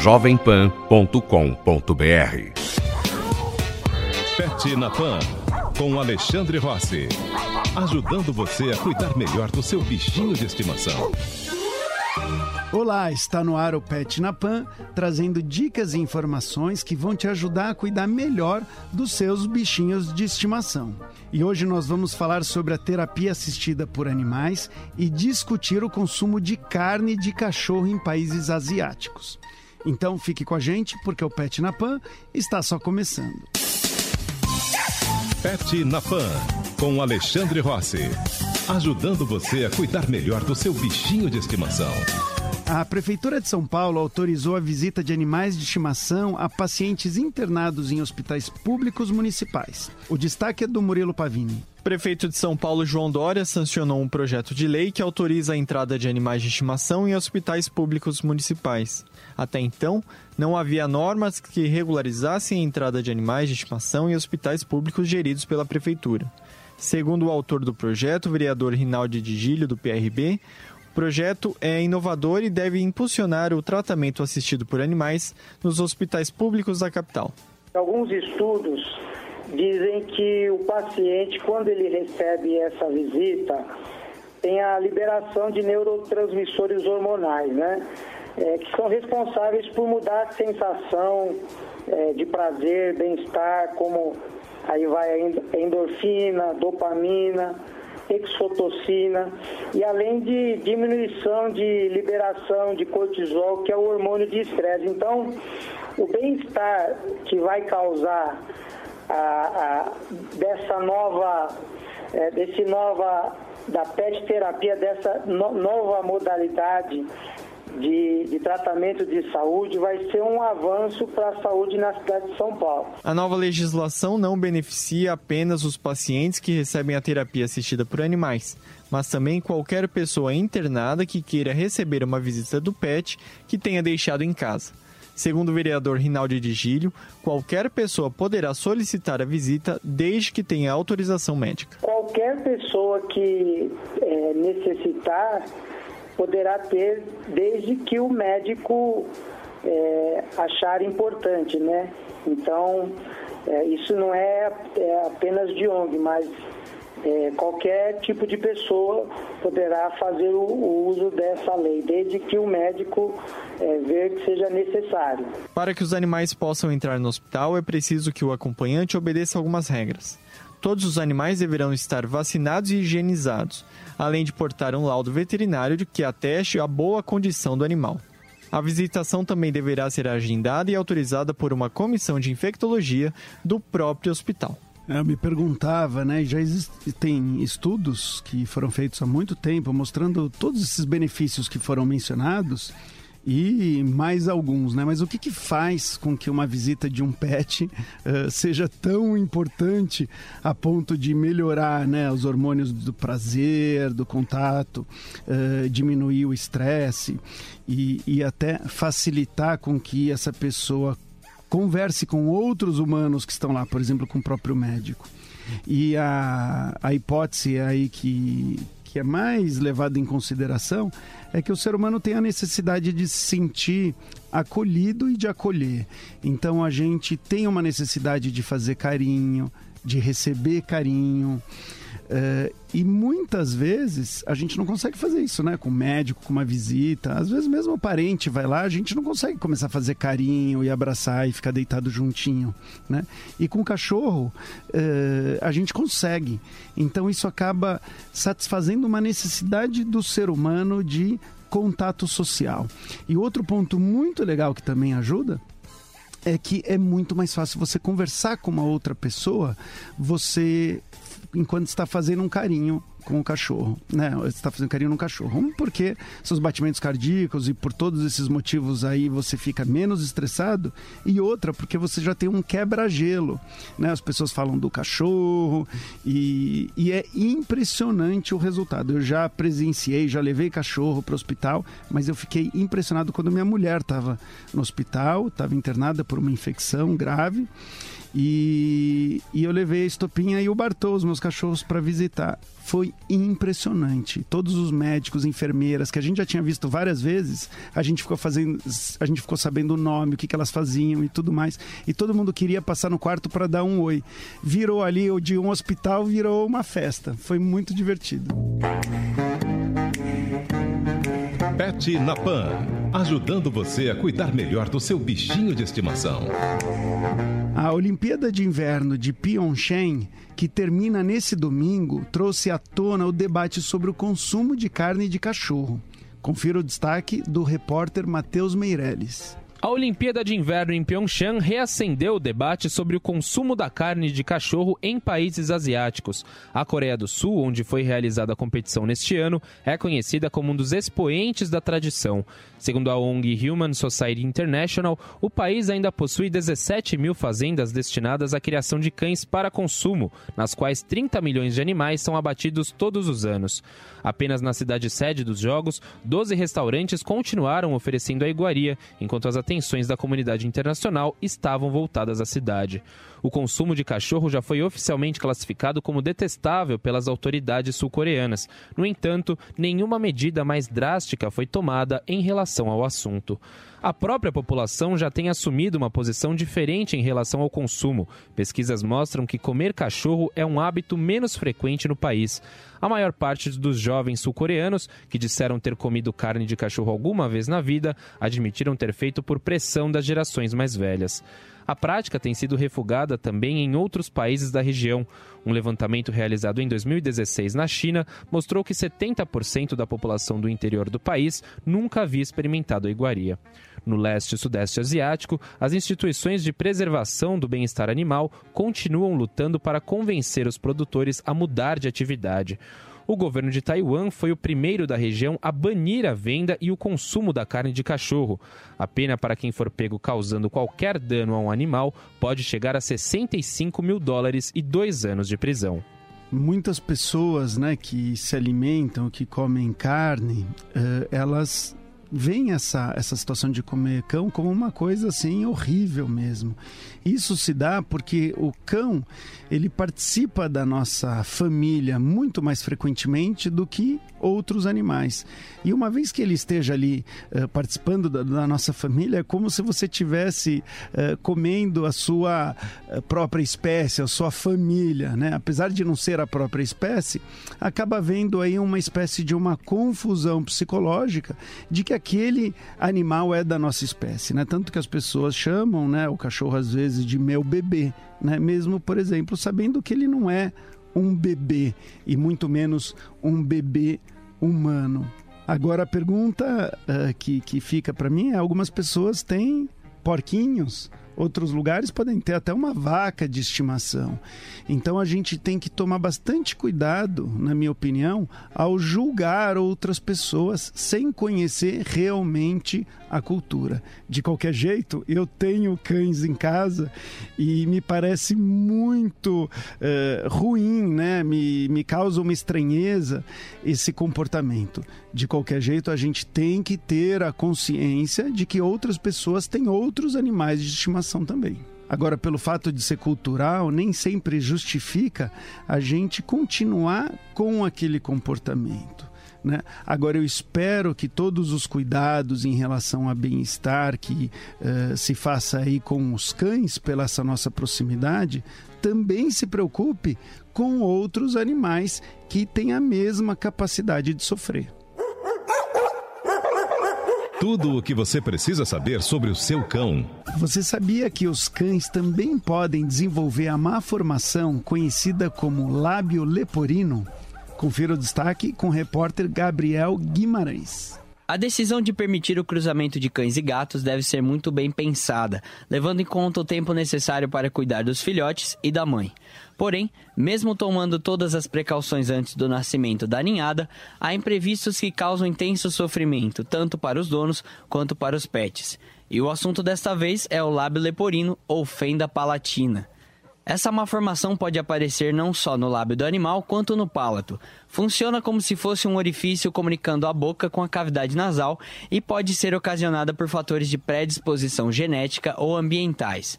jovempan.com.br. Pet na Pan, com Alexandre Rossi. Ajudando você a cuidar melhor do seu bichinho de estimação. Olá, está no ar o Pet na Pan, trazendo dicas e informações que vão te ajudar a cuidar melhor dos seus bichinhos de estimação. E hoje nós vamos falar sobre a terapia assistida por animais e discutir o consumo de carne de cachorro em países asiáticos. Então fique com a gente, porque o Pet na Pan está só começando. Pet na Pan, com Alexandre Rossi. Ajudando você a cuidar melhor do seu bichinho de estimação. A Prefeitura de São Paulo autorizou a visita de animais de estimação a pacientes internados em hospitais públicos municipais. O destaque é do Murilo Pavini. Prefeito de São Paulo, João Dória, sancionou um projeto de lei que autoriza a entrada de animais de estimação em hospitais públicos municipais. Até então, não havia normas que regularizassem a entrada de animais de estimação em hospitais públicos geridos pela prefeitura. Segundo o autor do projeto, o vereador Rinaldi Digílio, do PRB, o projeto é inovador e deve impulsionar o tratamento assistido por animais nos hospitais públicos da capital. Alguns estudos dizem que o paciente, quando ele recebe essa visita, tem a liberação de neurotransmissores hormonais, né? É, que são responsáveis por mudar a sensação é, de prazer, bem-estar, como aí vai a endorfina, dopamina, exfotocina e além de diminuição de liberação de cortisol, que é o hormônio de estresse. Então, o bem-estar que vai causar a, a, dessa nova, é, desse nova da PET terapia, dessa no, nova modalidade de, de, tratamento de saúde vai ser um avanço para a saúde na cidade de São Paulo. A nova legislação não beneficia apenas os pacientes que recebem a terapia assistida por animais, mas também qualquer pessoa internada que queira receber uma visita do PET que tenha deixado em casa. Segundo o vereador Rinaldi de Gílio, qualquer pessoa poderá solicitar a visita desde que tenha autorização médica. Qualquer pessoa que é, necessitar poderá ter desde que o médico é, achar importante, né? Então, é, isso não é, é, apenas de ONG, mas é, qualquer tipo de pessoa poderá fazer o, o, uso dessa lei, desde que o médico é, ver que seja necessário. Para que os animais possam entrar no hospital, é preciso que o acompanhante obedeça algumas regras. Todos os animais deverão estar vacinados e higienizados, além de portar um laudo veterinário de que ateste a boa condição do animal. A visitação também deverá ser agendada e autorizada por uma comissão de infectologia do próprio hospital. Eu me perguntava, né? Já existem estudos que foram feitos há muito tempo mostrando todos esses benefícios que foram mencionados e mais alguns, né? Mas o que, que faz com que uma visita de um pet uh, seja tão importante a ponto de melhorar né, os hormônios do prazer, do contato, uh, diminuir o estresse e, e até facilitar com que essa pessoa converse com outros humanos que estão lá, por exemplo, com o próprio médico. E a, a hipótese aí que, que é mais levada em consideração é que o ser humano tem a necessidade de se sentir acolhido e de acolher. Então a gente tem uma necessidade de fazer carinho, de receber carinho. Uh, e muitas vezes a gente não consegue fazer isso, né? Com médico, com uma visita. Às vezes mesmo o parente vai lá, a gente não consegue começar a fazer carinho e abraçar e ficar deitado juntinho, né? E com o cachorro uh, a gente consegue. Então isso acaba satisfazendo uma necessidade do ser humano de contato social. E outro ponto muito legal que também ajuda é que é muito mais fácil você conversar com uma outra pessoa, você enquanto está fazendo um carinho com o cachorro, né? Você está fazendo carinho no cachorro. Um, porque seus batimentos cardíacos e por todos esses motivos aí você fica menos estressado. E outra, porque você já tem um quebra-gelo, né? As pessoas falam do cachorro e, e é impressionante o resultado. Eu já presenciei, já levei cachorro para o hospital, mas eu fiquei impressionado quando minha mulher estava no hospital, estava internada por uma infecção grave E, e eu levei a Estopinha e o Bartô, os meus cachorros, para visitar. Foi impressionante. Todos os médicos, enfermeiras, que a gente já tinha visto várias vezes, a gente ficou fazendo, a gente ficou sabendo o nome, o que, que elas faziam e tudo mais. E todo mundo queria passar no quarto para dar um oi. Virou ali, de um hospital, virou uma festa. Foi muito divertido. Pet na Pan, ajudando você a cuidar melhor do seu bichinho de estimação. A Olimpíada de Inverno de Pyeongchang, que termina nesse domingo, trouxe à tona o debate sobre o consumo de carne de cachorro. Confira o destaque do repórter Matheus Meirelles. A Olimpíada de Inverno em Pyeongchang reacendeu o debate sobre o consumo da carne de cachorro em países asiáticos. A Coreia do Sul, onde foi realizada a competição neste ano, é conhecida como um dos expoentes da tradição. Segundo a ONG Human Society International, o país ainda possui 17 mil fazendas destinadas à criação de cães para consumo, nas quais 30 milhões de animais são abatidos todos os anos. Apenas na cidade sede dos Jogos, 12 restaurantes continuaram oferecendo a iguaria, enquanto as atenções da comunidade internacional estavam voltadas à cidade. O consumo de cachorro já foi oficialmente classificado como detestável pelas autoridades sul-coreanas. No entanto, nenhuma medida mais drástica foi tomada em relação ao assunto. A própria população já tem assumido uma posição diferente em relação ao consumo. Pesquisas mostram que comer cachorro é um hábito menos frequente no país. A maior parte dos jovens sul-coreanos que disseram ter comido carne de cachorro alguma vez na vida admitiram ter feito por pressão das gerações mais velhas. A prática tem sido refugada também em outros países da região. Um levantamento realizado em 2016 na China mostrou que 70% da população do interior do país nunca havia experimentado a iguaria. No leste e sudeste asiático, as instituições de preservação do bem-estar animal continuam lutando para convencer os produtores a mudar de atividade. O governo de Taiwan foi o primeiro da região a banir a venda e o consumo da carne de cachorro. A pena para quem for pego causando qualquer dano a um animal pode chegar a 65 mil dólares e dois anos de prisão muitas pessoas né, que se alimentam, que comem carne, uh, elas veem essa, essa situação de comer cão como uma coisa assim horrível mesmo. Isso se dá porque o cão ele participa da nossa família muito mais frequentemente do que outros animais. E uma vez que ele esteja ali uh, participando da, da, nossa família, é como se você tivesse uh, comendo a sua uh, própria espécie, a sua família, né? Apesar de não ser a própria espécie, acaba havendo aí uma espécie de uma confusão psicológica de que aquele animal é da nossa espécie, né? Tanto que as pessoas chamam, né, o cachorro às vezes de meu bebê, né? Mesmo, por exemplo, sabendo que ele não é um bebê e muito menos um bebê humano. Agora a pergunta uh, que, que fica para mim é: algumas pessoas têm porquinhos Outros lugares podem ter até uma vaca de estimação. Então a gente tem que tomar bastante cuidado, na minha opinião, ao julgar outras pessoas sem conhecer realmente a cultura. De qualquer jeito, eu tenho cães em casa e me parece muito uh, ruim, né? Me, me causa uma estranheza esse comportamento. De qualquer jeito, a gente tem que ter a consciência de que outras pessoas têm outros animais de estimação também. Agora, pelo fato de ser cultural, nem sempre justifica a gente continuar com aquele comportamento. Né? Agora, eu espero que todos os cuidados em relação a bem-estar que uh, se faça aí com os cães, pela essa nossa proximidade, também se preocupe com outros animais que têm a mesma capacidade de sofrer. Tudo o que você precisa saber sobre o seu cão. Você sabia que os cães também podem desenvolver a má formação conhecida como lábio leporino? Confira o destaque com o repórter Gabriel Guimarães. A decisão de permitir o cruzamento de cães e gatos deve ser muito bem pensada, levando em conta o tempo necessário para cuidar dos filhotes e da mãe. Porém, mesmo tomando todas as precauções antes do nascimento da ninhada, há imprevistos que causam intenso sofrimento, tanto para os donos quanto para os pets. E o assunto desta vez é o lábio leporino ou fenda palatina. Essa malformação pode aparecer não só no lábio do animal quanto no palato. Funciona como se fosse um orifício comunicando a boca com a cavidade nasal e pode ser ocasionada por fatores de predisposição genética ou ambientais.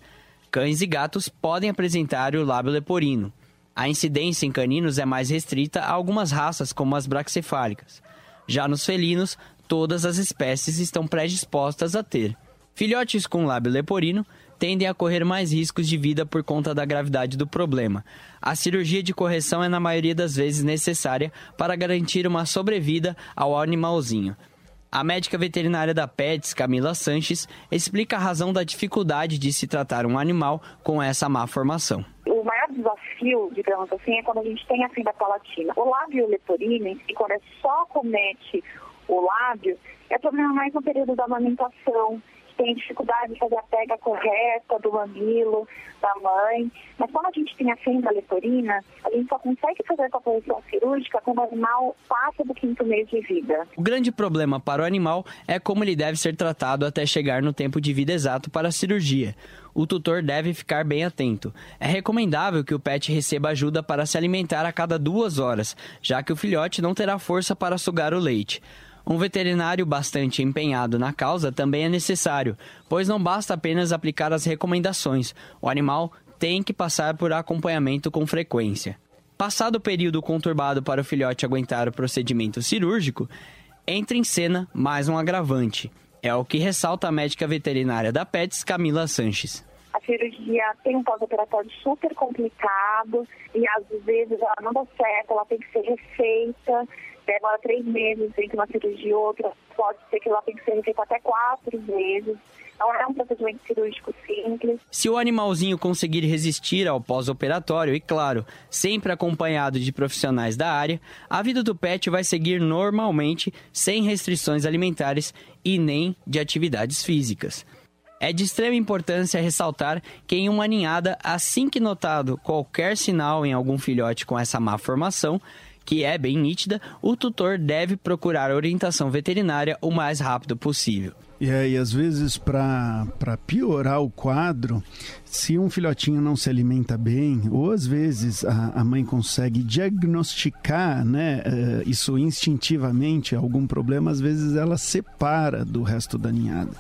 Cães e gatos podem apresentar o lábio leporino. A incidência em caninos é mais restrita a algumas raças, como as braxcefálicas. Já nos felinos, todas as espécies estão predispostas a ter. Filhotes com lábio leporino tendem a correr mais riscos de vida por conta da gravidade do problema. A cirurgia de correção é, na maioria das vezes, necessária para garantir uma sobrevida ao animalzinho. A médica veterinária da PETS, Camila Sanches, explica a razão da dificuldade de se tratar um animal com essa má formação. O maior desafio, digamos assim, é quando a gente tem a fenda palatina. O lábio leporino, e quando é só comete o lábio, é problema mais no período da amamentação tem dificuldade de fazer a pega correta do mamilo da mãe. Mas quando a gente tem a fenda leporina, a gente só consegue fazer essa correção cirúrgica quando o animal passa do quinto mês de vida. O grande problema para o animal é como ele deve ser tratado até chegar no tempo de vida exato para a cirurgia o tutor deve ficar bem atento. É recomendável que o pet receba ajuda para se alimentar a cada duas horas, já que o filhote não terá força para sugar o leite. Um veterinário bastante empenhado na causa também é necessário, pois não basta apenas aplicar as recomendações, o animal tem que passar por acompanhamento com frequência. Passado o período conturbado para o filhote aguentar o procedimento cirúrgico, entra em cena mais um agravante. É o que ressalta a médica veterinária da PETS, Camila Sanches. A cirurgia tem um pós-operatório super complicado e às vezes ela não dá certo, ela tem que ser refeita demora três meses entre uma cirurgia e outra, pode ser que ela tenha que ser refeita até quatro vezes. Não é um procedimento cirúrgico simples. Se o animalzinho conseguir resistir ao pós-operatório, e claro, sempre acompanhado de profissionais da área, a vida do pet vai seguir normalmente, sem restrições alimentares e nem de atividades físicas. É de extrema importância ressaltar que em uma ninhada, assim que notado qualquer sinal em algum filhote com essa má formação, que é bem nítida, o tutor deve procurar orientação veterinária o mais rápido possível. E aí, às vezes, para piorar o quadro, se um filhotinho não se alimenta bem, ou às vezes a, a mãe consegue diagnosticar né, uh, isso instintivamente, algum problema, às vezes ela separa do resto da ninhada.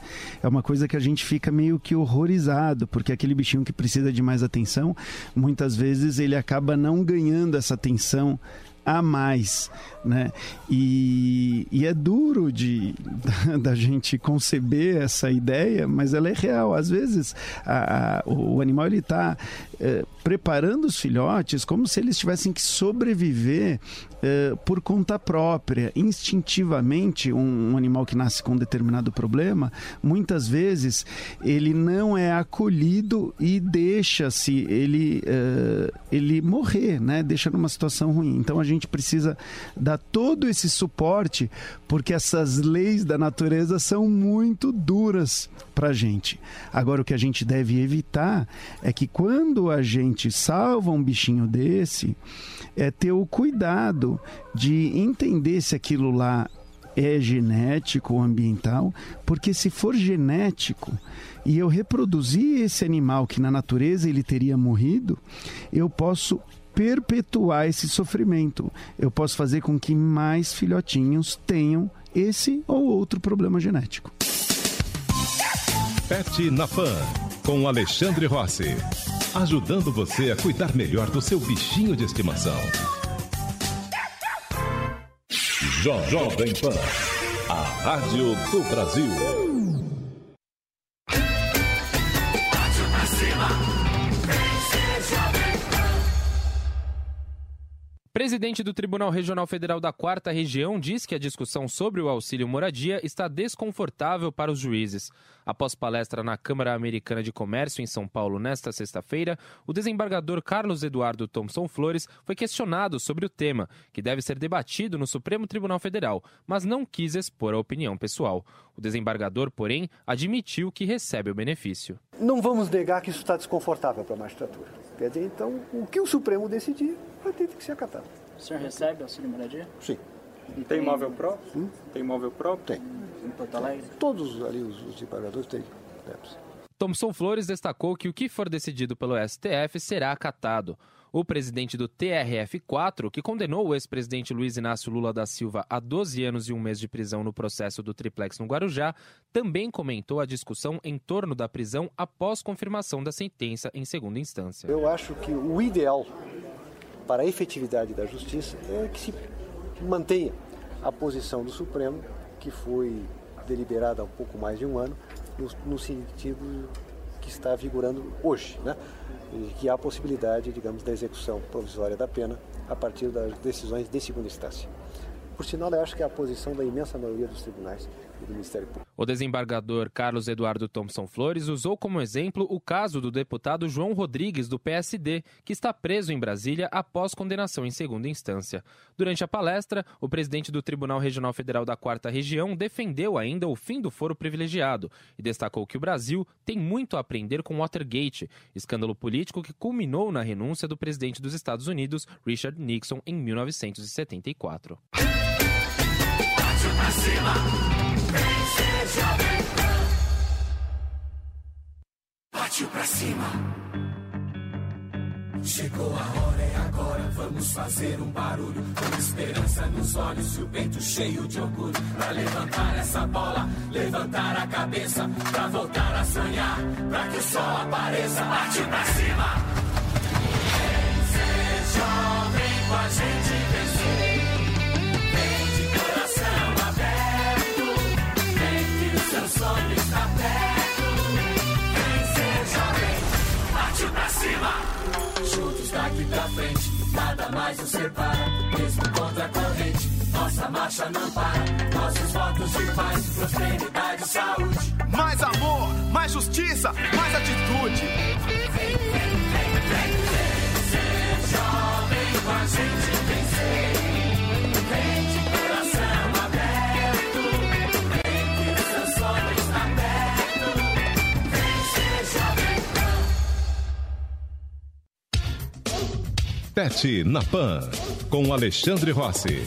É uma coisa que a gente fica meio que horrorizado, porque aquele bichinho que precisa de mais atenção, muitas vezes ele acaba não ganhando essa atenção a mais, né? E, e é duro de da, gente conceber essa ideia, mas ela é real. Às vezes a, a, o animal ele está é, preparando os filhotes como se eles tivessem que sobreviver é, por conta própria, instintivamente. Um, um, animal que nasce com um determinado problema, muitas vezes ele não é acolhido e deixa-se ele é, ele morrer, né? Deixa numa situação ruim. Então a gente precisa dar todo esse suporte, porque essas leis da natureza são muito duras para a gente. Agora, o que a gente deve evitar é que quando a gente salva um bichinho desse, é ter o cuidado de entender se aquilo lá é genético ou ambiental, porque se for genético e eu reproduzir esse animal que na natureza ele teria morrido, eu posso perpetuar esse sofrimento. Eu posso fazer com que mais filhotinhos tenham esse ou outro problema genético. Pet na Pan, com Alexandre Rossi. Ajudando você a cuidar melhor do seu bichinho de estimação. Jovem Pan, a rádio do Brasil. Presidente do Tribunal Regional Federal da Quarta Região diz que a discussão sobre o auxílio moradia está desconfortável para os juízes. Após palestra na Câmara Americana de Comércio em São Paulo nesta sexta-feira, o desembargador Carlos Eduardo Thompson Flores foi questionado sobre o tema, que deve ser debatido no Supremo Tribunal Federal, mas não quis expor a opinião pessoal. O desembargador, porém, admitiu que recebe o benefício. Não vamos negar que isso está desconfortável para a magistratura. Quer dizer, então, o que o Supremo decidir vai ter que ser acatado. O senhor recebe auxílio moradia? Sim. E tem imóvel próprio? Hum? Tem imóvel próprio? Tem. Em Porto Alegre? Todos ali os, os embargadores têm. Thompson Flores destacou que o que for decidido pelo STF será acatado. O presidente do TRF4, que condenou o ex-presidente Luiz Inácio Lula da Silva a 12 anos e um mês de prisão no processo do triplex no Guarujá, também comentou a discussão em torno da prisão após confirmação da sentença em segunda instância. Eu acho que o ideal para a efetividade da justiça é que se mantenha a posição do Supremo, que foi deliberada há um pouco mais de um ano, no, no sentido que está vigorando hoje, né? E que há possibilidade, digamos, da execução provisória da pena a partir das decisões de segunda instância. Por sinal, eu acho que é a posição da imensa maioria dos tribunais e do Ministério Público. O desembargador Carlos Eduardo Thompson Flores usou como exemplo o caso do deputado João Rodrigues, do PSD, que está preso em Brasília após condenação em segunda instância. Durante a palestra, o presidente do Tribunal Regional Federal da Quarta Região defendeu ainda o fim do foro privilegiado e destacou que o Brasil tem muito a aprender com Watergate, escândalo político que culminou na renúncia do presidente dos Estados Unidos, Richard Nixon, em 1974. Partiu pra cima. Chegou a hora, é agora. Vamos fazer um barulho. Com esperança nos olhos e o peito cheio de orgulho. Pra levantar essa bola, levantar a cabeça. Pra voltar a sonhar, pra que o sol apareça. Partiu pra cima. Justiça, mais atitude. Vem, de coração aberto. Vem que perto. Vem. Pet na Pan, com Alexandre Rossi.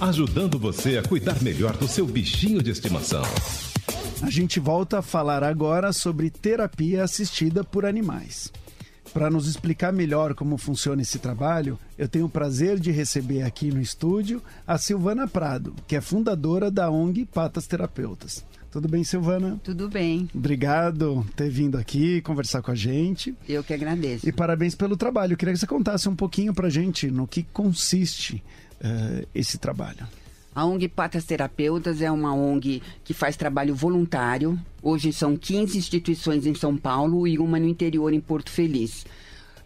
Ajudando você a cuidar melhor do seu bichinho de estimação. A gente volta a falar agora sobre terapia assistida por animais. Para nos explicar melhor como funciona esse trabalho, eu tenho o prazer de receber aqui no estúdio a Silvana Prado, que é fundadora da ONG Patas Terapeutas. Tudo bem, Silvana? Tudo bem. Obrigado por ter vindo aqui conversar com a gente. Eu que agradeço. E parabéns pelo trabalho. Eu queria que você contasse um pouquinho para a gente no que consiste uh, esse trabalho. A ONG Patas Terapeutas é uma ONG que faz trabalho voluntário. Hoje são 15 instituições em São Paulo e uma no interior em Porto Feliz.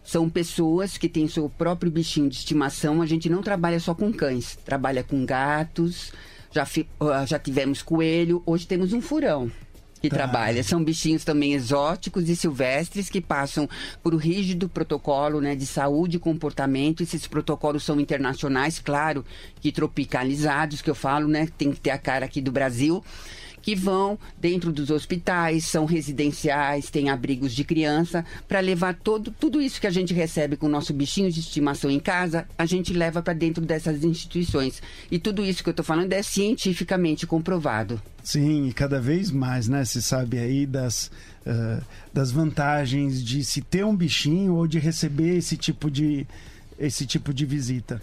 São pessoas que têm seu próprio bichinho de estimação. A gente não trabalha só com cães, trabalha com gatos, já, já tivemos coelho, hoje temos um furão que tá. trabalha. São bichinhos também exóticos e silvestres que passam por um rígido protocolo né, de saúde e comportamento. Esses protocolos são internacionais, claro, que tropicalizados, que eu falo, né? Tem que ter a cara aqui do Brasil que vão dentro dos hospitais, são residenciais, tem abrigos de criança, para levar todo, tudo isso que a gente recebe com o nosso bichinho de estimação em casa, a gente leva para dentro dessas instituições. E tudo isso que eu estou falando é cientificamente comprovado. Sim, e cada vez mais, né? Se sabe aí das, uh, das vantagens de se ter um bichinho ou de receber esse tipo de, esse tipo de visita.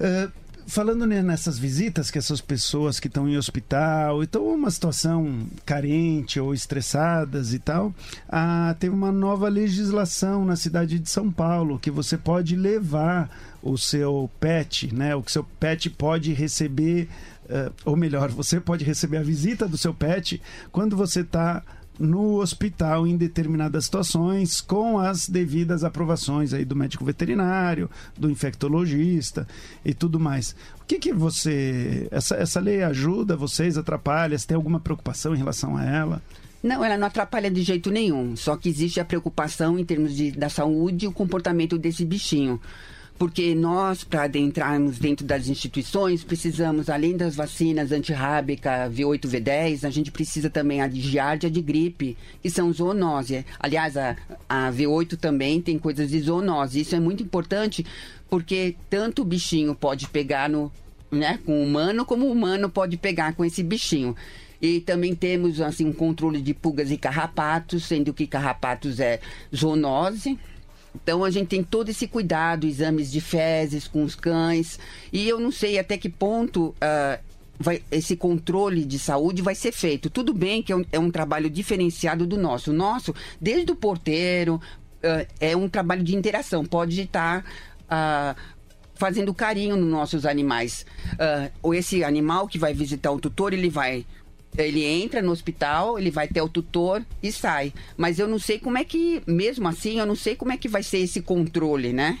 Uh, falando nessas visitas que essas pessoas que estão em hospital, estão uma situação carente ou estressadas e tal, ah, teve uma nova legislação na cidade de São Paulo que você pode levar o seu pet, né? O que seu pet pode receber, uh, ou melhor, você pode receber a visita do seu pet quando você está no hospital em determinadas situações, com as devidas aprovações aí do médico veterinário, do infectologista e tudo mais. O que que você essa, essa lei ajuda vocês, atrapalha? Você tem alguma preocupação em relação a ela? Não, ela não atrapalha de jeito nenhum. Só que existe a preocupação em termos de, da saúde e o comportamento desse bichinho porque nós, para adentrarmos dentro das instituições, precisamos, além das vacinas antirrábica V8, V10, a gente precisa também a de giardia de gripe, que são zoonose. Aliás, a, a V8 também tem coisas de zoonose. Isso é muito importante porque tanto o bichinho pode pegar no, né, com o humano, como o humano pode pegar com esse bichinho. E também temos assim um controle de pulgas e carrapatos, sendo que carrapatos é zoonose, Então a gente tem todo esse cuidado, exames de fezes com os cães. E eu não sei até que ponto uh, vai, esse controle de saúde vai ser feito. Tudo bem que é um, é um trabalho diferenciado do nosso. O nosso, desde o porteiro, uh, é um trabalho de interação. Pode estar. Uh, fazendo carinho nos nossos animais. ou esse animal que vai visitar o tutor, ele vai ele entra no hospital, ele vai ter o tutor e sai. Mas eu não sei como é que, mesmo assim, eu não sei como é que vai ser esse controle, né?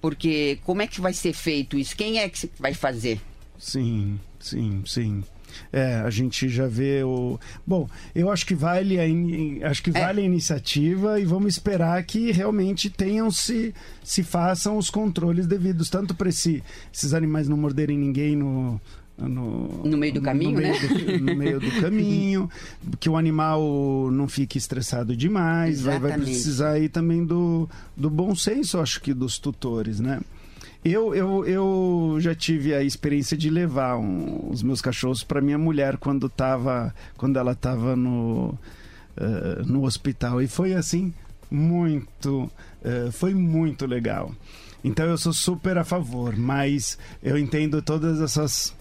Porque como é que vai ser feito isso? Quem é que vai fazer? Sim, sim, sim. É, a gente já vê o. Bom, eu acho que vale a, in... acho que vale é. a iniciativa e vamos esperar que realmente tenham se se façam os controles devidos tanto para esse, esses animais não morderem ninguém no no, no meio do caminho, no meio né? Do, no meio do caminho, que o animal não fique estressado demais, vai, vai, precisar aí também do, do bom senso, acho que dos tutores, né? Eu, eu, eu já tive a experiência de levar um, os meus cachorros para minha mulher quando, tava, quando ela estava no, uh, no hospital. E foi assim, muito. Uh, foi muito legal. Então eu sou super a favor, mas eu entendo todas essas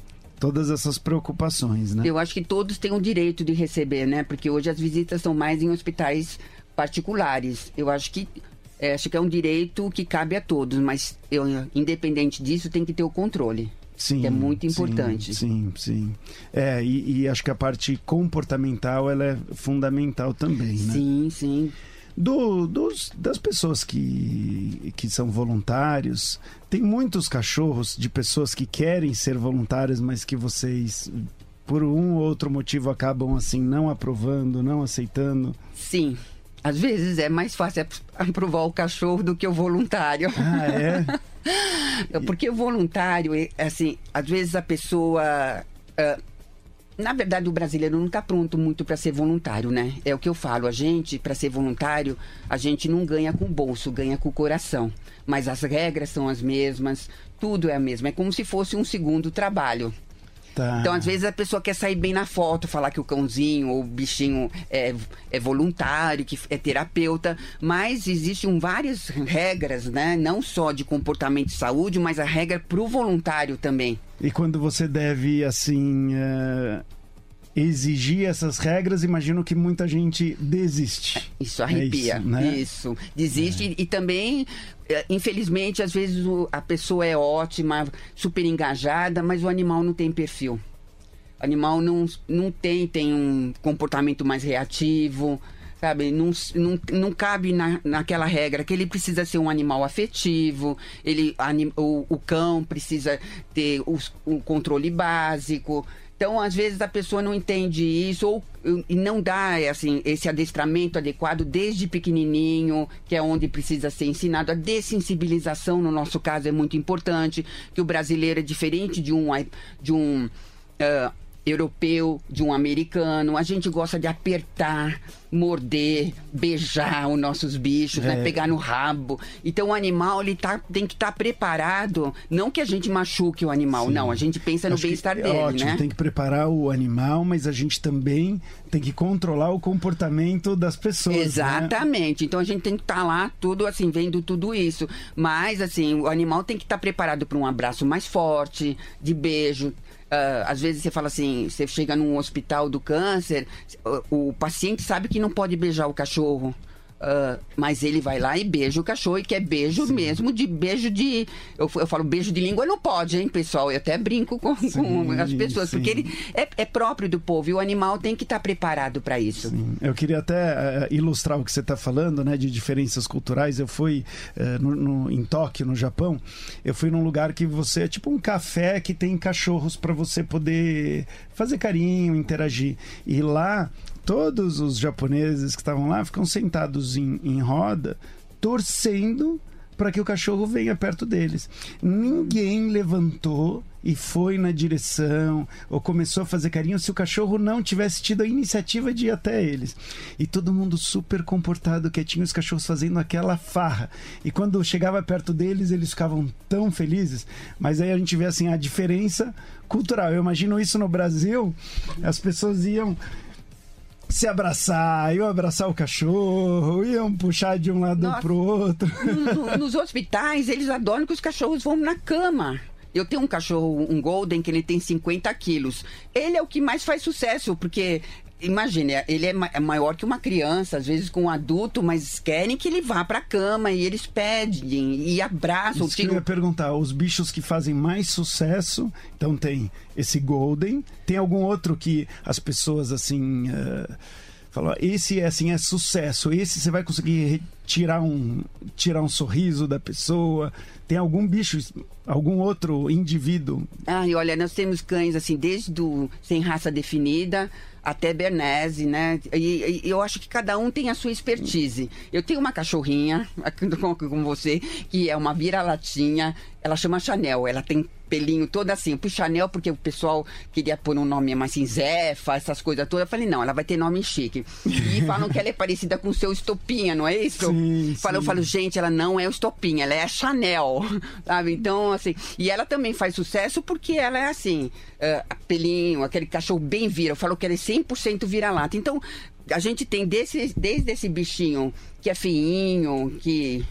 todas essas preocupações, né? Eu acho que todos têm o direito de receber, né? Porque hoje as visitas são mais em hospitais particulares. Eu acho que é, acho que é um direito que cabe a todos, mas eu, independente disso, tem que ter o controle. Sim, que é muito importante. Sim, sim. sim. É, e, e, acho que a parte comportamental ela é fundamental também, né? Sim, sim do, dos, das pessoas que, que são voluntários. Tem muitos cachorros de pessoas que querem ser voluntárias, mas que vocês, por um ou outro motivo, acabam assim não aprovando, não aceitando. Sim. Às vezes é mais fácil aprovar o cachorro do que o voluntário. Ah, é? Porque o voluntário, assim, às vezes a pessoa. Uh, na verdade, o brasileiro não está pronto muito para ser voluntário, né? É o que eu falo. A gente, para ser voluntário, a gente não ganha com o bolso, ganha com o coração. Mas as regras são as mesmas, tudo é a mesma. É como se fosse um segundo trabalho. Tá. Então, às vezes, a pessoa quer sair bem na foto, falar que o cãozinho ou o bichinho é, é voluntário, que é terapeuta, mas existem várias regras, né? Não só de comportamento e saúde, mas a regra para o voluntário também. E quando você deve, assim, uh, exigir essas regras, imagino que muita gente desiste. Isso arrepia. É isso, né? isso, desiste. É. E, também, eh, infelizmente, às vezes a pessoa é ótima, super engajada, mas o animal não tem perfil. O animal não, não tem, tem um comportamento mais reativo sabe? Não, não, não cabe na, naquela regra que ele precisa ser um animal afetivo, ele, anim, o, o cão precisa ter o controle básico. Então, às vezes, a pessoa não entende isso ou e não dá assim, esse adestramento adequado desde pequenininho, que é onde precisa ser ensinado. A dessensibilização, no nosso caso, é muito importante, que o brasileiro é diferente de um, de um uh, europeu, de um americano. A gente gosta de apertar, morder, beijar os nossos bichos, é. né? pegar no rabo. Então o animal ele tá, tem que estar tá preparado, não que a gente machuque o animal, Sim. não, a gente pensa no bem-estar é dele, ótimo, né? Tem que preparar o animal, mas a gente também tem que controlar o comportamento das pessoas. Né? Exatamente. Né? Então a gente tem que estar tá lá tudo assim, vendo tudo isso. Mas assim, o animal tem que estar tá preparado para um abraço mais forte, de beijo, Uh, às vezes você fala assim, você chega num hospital do câncer, o, o paciente sabe que não pode beijar o cachorro. Uh, mas ele vai lá e beija o cachorro e quer beijo Sim. mesmo, de beijo de. Eu, eu falo beijo de língua não pode, hein, pessoal? Eu até brinco com, sim, com as pessoas, sim. porque ele é, é, próprio do povo e o animal tem que estar tá preparado para isso. Sim. Eu queria até uh, ilustrar o que você está falando, né, de diferenças culturais. Eu fui uh, no, no, em Tóquio, no Japão, eu fui num lugar que você é tipo um café que tem cachorros para você poder fazer carinho, interagir. E lá todos os japoneses que estavam lá ficam sentados em, em roda, torcendo para que o cachorro venha perto deles. Ninguém levantou e foi na direção ou começou a fazer carinho se o cachorro não tivesse tido a iniciativa de ir até eles. E todo mundo super comportado, quietinho, os cachorros fazendo aquela farra. E quando chegava perto deles, eles ficavam tão felizes. Mas aí a gente vê assim a diferença cultural. Eu imagino isso no Brasil, as pessoas iam se abraçar, iam abraçar o cachorro, iam puxar de um lado Nossa. pro outro. No- no- nos hospitais, eles adoram que os cachorros vão na cama. Eu tenho um cachorro, um Golden, que ele tem 50 quilos. Ele é o que mais faz sucesso, porque. Imagine, ele é é maior que uma criança, às vezes com um adulto, mas querem que ele vá pra cama e eles pedem e abraçam. Isso que eu ia perguntar, os bichos que fazem mais sucesso, então tem esse Golden, tem algum outro que as pessoas assim eh, falam, esse é assim é sucesso, esse você vai conseguir tirar um tirar um sorriso da pessoa. Tem algum bicho, algum outro indivíduo? Ai, olha, nós temos cães assim, desde do sem raça definida até Bernese, né? E, e eu acho que cada um tem a sua expertise. Eu tenho uma cachorrinha, aqui com, com você, que é uma vira-latinha, ela chama Chanel, ela tem pelinho todo assim. Eu pus Chanel porque o pessoal queria pôr um nome mais assim, Zefa, essas coisas todas. Eu falei, não, ela vai ter nome chique. E falam que ela é parecida com o seu Estopinha, não é isso? Sim, Falo, eu sim. falo, gente, ela não é o Estopinha, ela é a Chanel, sabe? Então, assim, e ela também faz sucesso porque ela é assim, ah, pelinho, aquele cachorro bem vira. Eu falo que ela é 100% vira-lata. Então, a gente tem desse, desde esse bichinho que é feinho, que.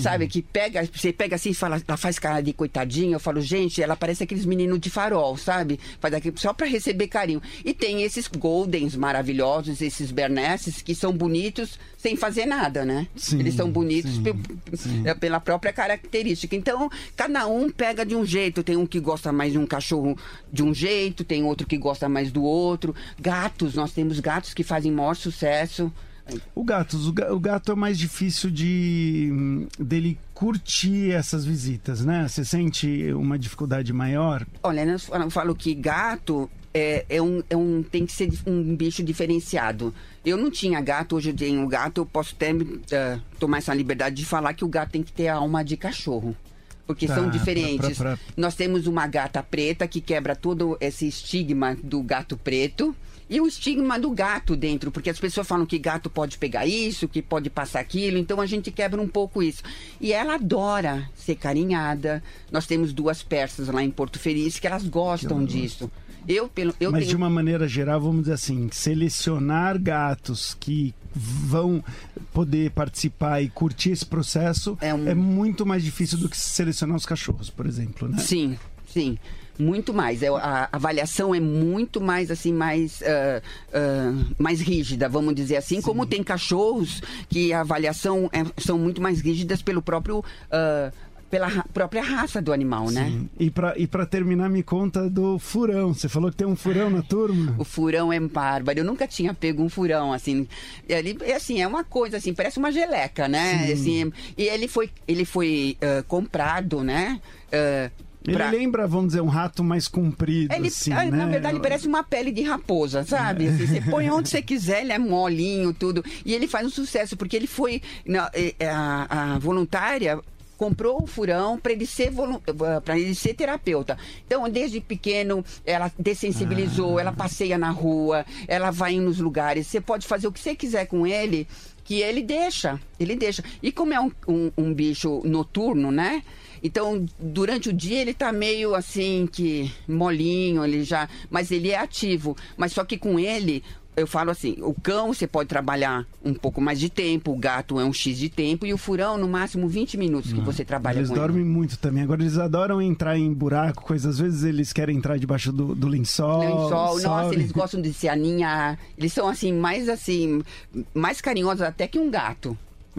Sabe, que pega, você pega assim e fala, ela faz cara de coitadinha, eu falo, gente, ela parece aqueles meninos de farol, sabe? Faz aquilo só pra receber carinho. E tem esses Goldens maravilhosos, esses Bernesses, que são bonitos sem fazer nada, né? Sim, Eles são bonitos sim, pe- sim. pela própria característica. Então, cada um pega de um jeito. Tem um que gosta mais de um cachorro de um jeito, tem outro que gosta mais do outro. Gatos, nós temos gatos que fazem maior sucesso. O gato, o ga- o gato é mais difícil de dele curtir essas visitas, né? Você sente uma dificuldade maior? Olha, eu falo- eu falo que gato é, é um, é um, tem que ser um bicho diferenciado. Eu não tinha gato, hoje eu tenho gato, eu posso até eh, tomar essa liberdade de falar que o gato tem que ter a alma de cachorro. Porque Tá, são pra- diferentes. pra- pra- Nós temos uma gata preta que quebra todo esse estigma do gato preto. E o estigma do gato dentro, porque as pessoas falam que gato pode pegar isso, que pode passar aquilo, então a gente quebra um pouco isso. E ela adora ser carinhada. Nós temos duas persas lá em Porto Feliz que elas gostam disso. Eu, pelo, eu Mas tenho... de uma maneira geral, vamos dizer assim, selecionar gatos que vão poder participar e curtir esse processo é, um muito mais difícil do que selecionar os cachorros, por exemplo, né? Sim, sim. Muito mais. É, A avaliação é muito mais assim, mais, ah, ah, mais rígida, vamos dizer assim. Como tem cachorros que a avaliação é- são muito mais rígidas pelo próprio. ah, pela ra- própria raça do animal, né? Sim. E pra, e pra terminar, me conta do furão. Você falou que tem um furão na turma? O furão é bárbaro. Eu nunca tinha pego um furão, assim. Ele, é assim, é uma coisa, assim, parece uma geleca, né? Sim. Assim, e ele foi, ele foi ah, comprado, né? Ah, Ele pra- lembra, vamos dizer, um rato mais comprido, Ele, assim, ah, né? Na verdade, parece uma pele de raposa, sabe? Assim, você põe onde você quiser, ele é molinho, tudo. E ele faz um sucesso, porque ele foi. na- a, a voluntária comprou o furão para ele ser para ele ser terapeuta. Então, desde pequeno, ela dessensibilizou, ela passeia na rua, ela vai nos lugares. Você pode fazer o que você quiser com ele, que ele deixa, ele deixa. E como é um, um, um bicho noturno, né? Então, durante o dia ele tá meio assim que molinho, ele já, mas ele é ativo. Mas só que com ele, eu falo assim, o cão você pode trabalhar um pouco mais de tempo, o gato é um X de tempo e o furão no máximo 20 minutos que você trabalha Eles com dormem muito também. Agora eles adoram entrar em buraco, coisas. Às vezes eles querem entrar debaixo do, do lençol. ele. Lençol, nossa, eles gostam de se aninhar. Eles são assim mais assim, mais carinhosos até que um gato.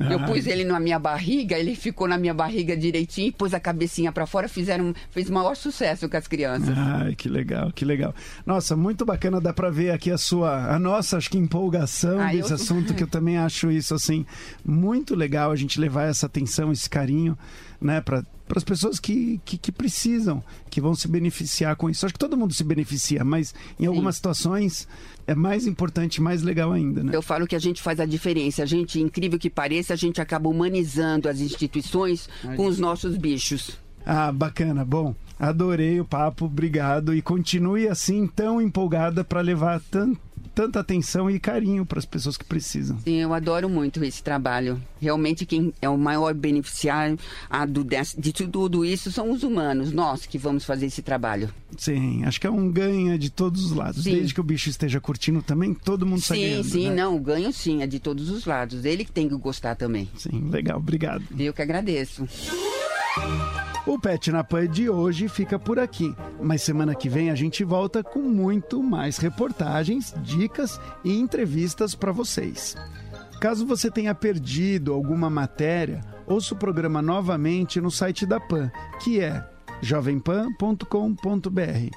Eu Ah. pus ele na minha barriga, ele ficou na minha barriga direitinho, pôs a cabecinha pra fora, fizeram, fez maior sucesso com as crianças. Ai, que legal, que legal. Nossa, muito bacana, dá pra ver aqui a sua, a nossa, acho que empolgação Ah, desse eu- assunto, que eu também acho isso, assim, muito legal a gente levar essa atenção, esse carinho, né, para as pessoas que, que, que precisam, que vão se beneficiar com isso. Acho que todo mundo se beneficia, mas em algumas situações é mais importante, mais legal ainda, né? Eu falo que a gente faz a diferença. A gente, incrível que pareça, a gente acaba humanizando as instituições com os nossos bichos. Ah, bacana. Bom, adorei o papo, obrigado. E continue assim, tão empolgada para levar tan tanta atenção e carinho para as pessoas que precisam. Sim, eu adoro muito esse trabalho. Realmente quem é o maior beneficiário a do, de, tudo isso são os humanos, nós que vamos fazer esse trabalho. Sim, acho que é um ganho de todos os lados. Sim. Desde que o bicho esteja curtindo também, todo mundo está Sim, sim, né? não, o ganho sim, é de todos os lados. Ele que tem que gostar também. Sim, legal, obrigado. Eu que agradeço. O Pet na Pan de hoje fica por aqui, mas semana que vem a gente volta com muito mais reportagens, dicas e entrevistas para vocês. Caso você tenha perdido alguma matéria, ouça o programa novamente no site da Pan, que é jovempan.com.br.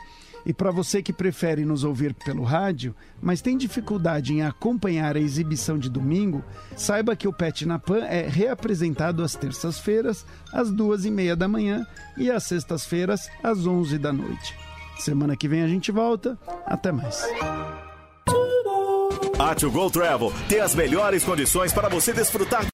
E para você que prefere nos ouvir pelo rádio, mas tem dificuldade em acompanhar a exibição de domingo, saiba que o Pet na Pan é reapresentado às terças-feiras, às duas e meia da manhã e às sextas-feiras, às onze da noite. Semana que vem a gente volta. Até mais. A To Go Travel tem as melhores condições para você desfrutar